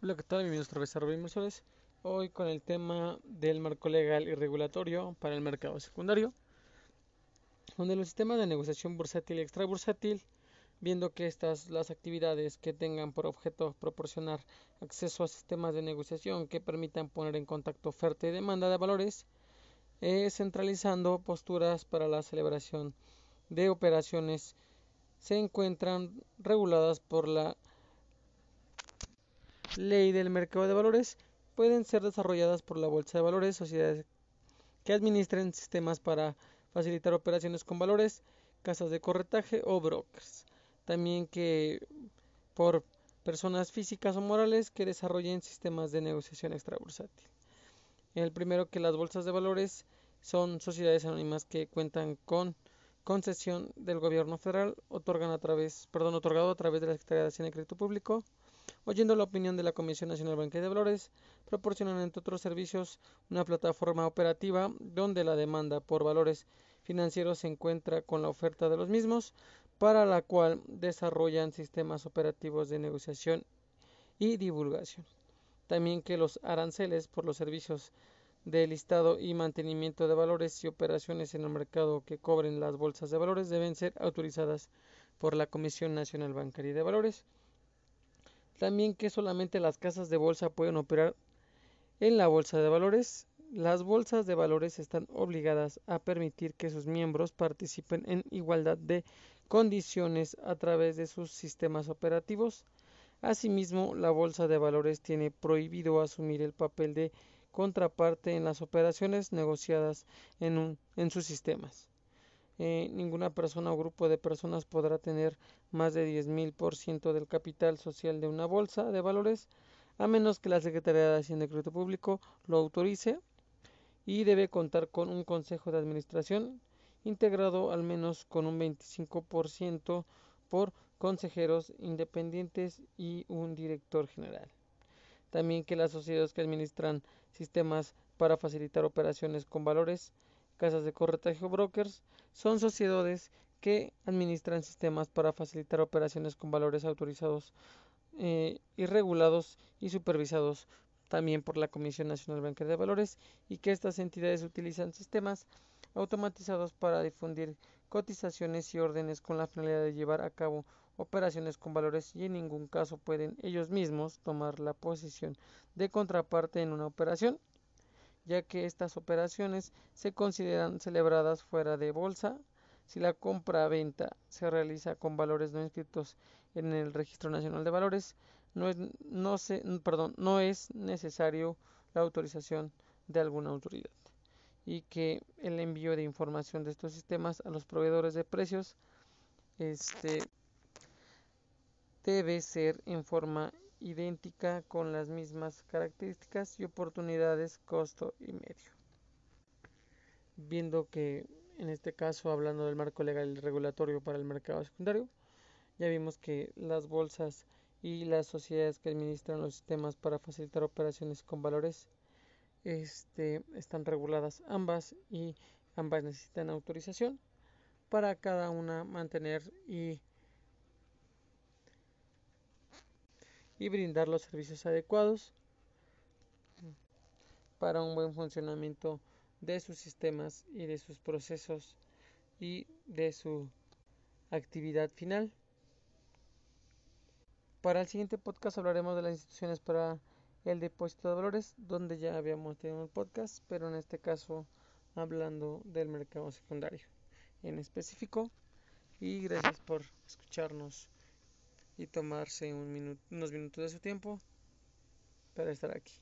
Hola, ¿qué tal? Bienvenidos otra vez a Inversores. Hoy con el tema del marco legal y regulatorio para el mercado secundario, donde los sistemas de negociación bursátil y extrabursátil, viendo que estas las actividades que tengan por objeto proporcionar acceso a sistemas de negociación que permitan poner en contacto oferta y demanda de valores, eh, centralizando posturas para la celebración de operaciones, se encuentran reguladas por la ley del mercado de valores pueden ser desarrolladas por la Bolsa de Valores, sociedades que administren sistemas para facilitar operaciones con valores, casas de corretaje o brokers. También que por personas físicas o morales que desarrollen sistemas de negociación extrabursátil. El primero que las bolsas de valores son sociedades anónimas que cuentan con concesión del gobierno federal, otorgan a través, perdón, otorgado a través de la Secretaría de Hacienda y Crédito Público, oyendo la opinión de la Comisión Nacional Bancaria de Valores, proporcionan entre otros servicios una plataforma operativa donde la demanda por valores financieros se encuentra con la oferta de los mismos, para la cual desarrollan sistemas operativos de negociación y divulgación. También que los aranceles por los servicios de listado y mantenimiento de valores y operaciones en el mercado que cobren las bolsas de valores deben ser autorizadas por la Comisión Nacional Bancaria de Valores. También que solamente las casas de bolsa pueden operar en la bolsa de valores. Las bolsas de valores están obligadas a permitir que sus miembros participen en igualdad de condiciones a través de sus sistemas operativos. Asimismo, la bolsa de valores tiene prohibido asumir el papel de contraparte en las operaciones negociadas en, sus sistemas. Eh, ninguna persona o grupo de personas podrá tener más de 10.000% del capital social de una bolsa de valores, a menos que la Secretaría de Hacienda y Crédito Público lo autorice, y debe contar con un consejo de administración integrado al menos con un 25% por consejeros independientes y un director general. También que las sociedades que administran sistemas para facilitar operaciones con valores casas de corretaje o brokers son sociedades que administran sistemas para facilitar operaciones con valores autorizados eh, y regulados y supervisados también por la Comisión Nacional Bancaria de Valores y que estas entidades utilizan sistemas automatizados para difundir cotizaciones y órdenes con la finalidad de llevar a cabo operaciones con valores y en ningún caso pueden ellos mismos tomar la posición de contraparte en una operación ya que estas operaciones se consideran celebradas fuera de bolsa. Si la compra-venta se realiza con valores no inscritos en el Registro Nacional de Valores, no es, no, perdón, no es necesario la autorización de alguna autoridad y que el envío de información de estos sistemas a los proveedores de precios este, debe ser en forma idéntica con las mismas características y oportunidades, costo y medio. Viendo que en este caso, hablando del marco legal y regulatorio para el mercado secundario, ya vimos que las bolsas y las sociedades que administran los sistemas para facilitar operaciones con valores este, están reguladas ambas y ambas necesitan autorización para cada una mantener y y brindar los servicios adecuados para un buen funcionamiento de sus sistemas y de sus procesos y de su actividad final. Para el siguiente podcast hablaremos de las instituciones para el depósito de valores, donde ya habíamos tenido un podcast, pero en este caso hablando del mercado secundario en específico. Y gracias por escucharnos y tomarse un unos minutos de su tiempo para estar aquí.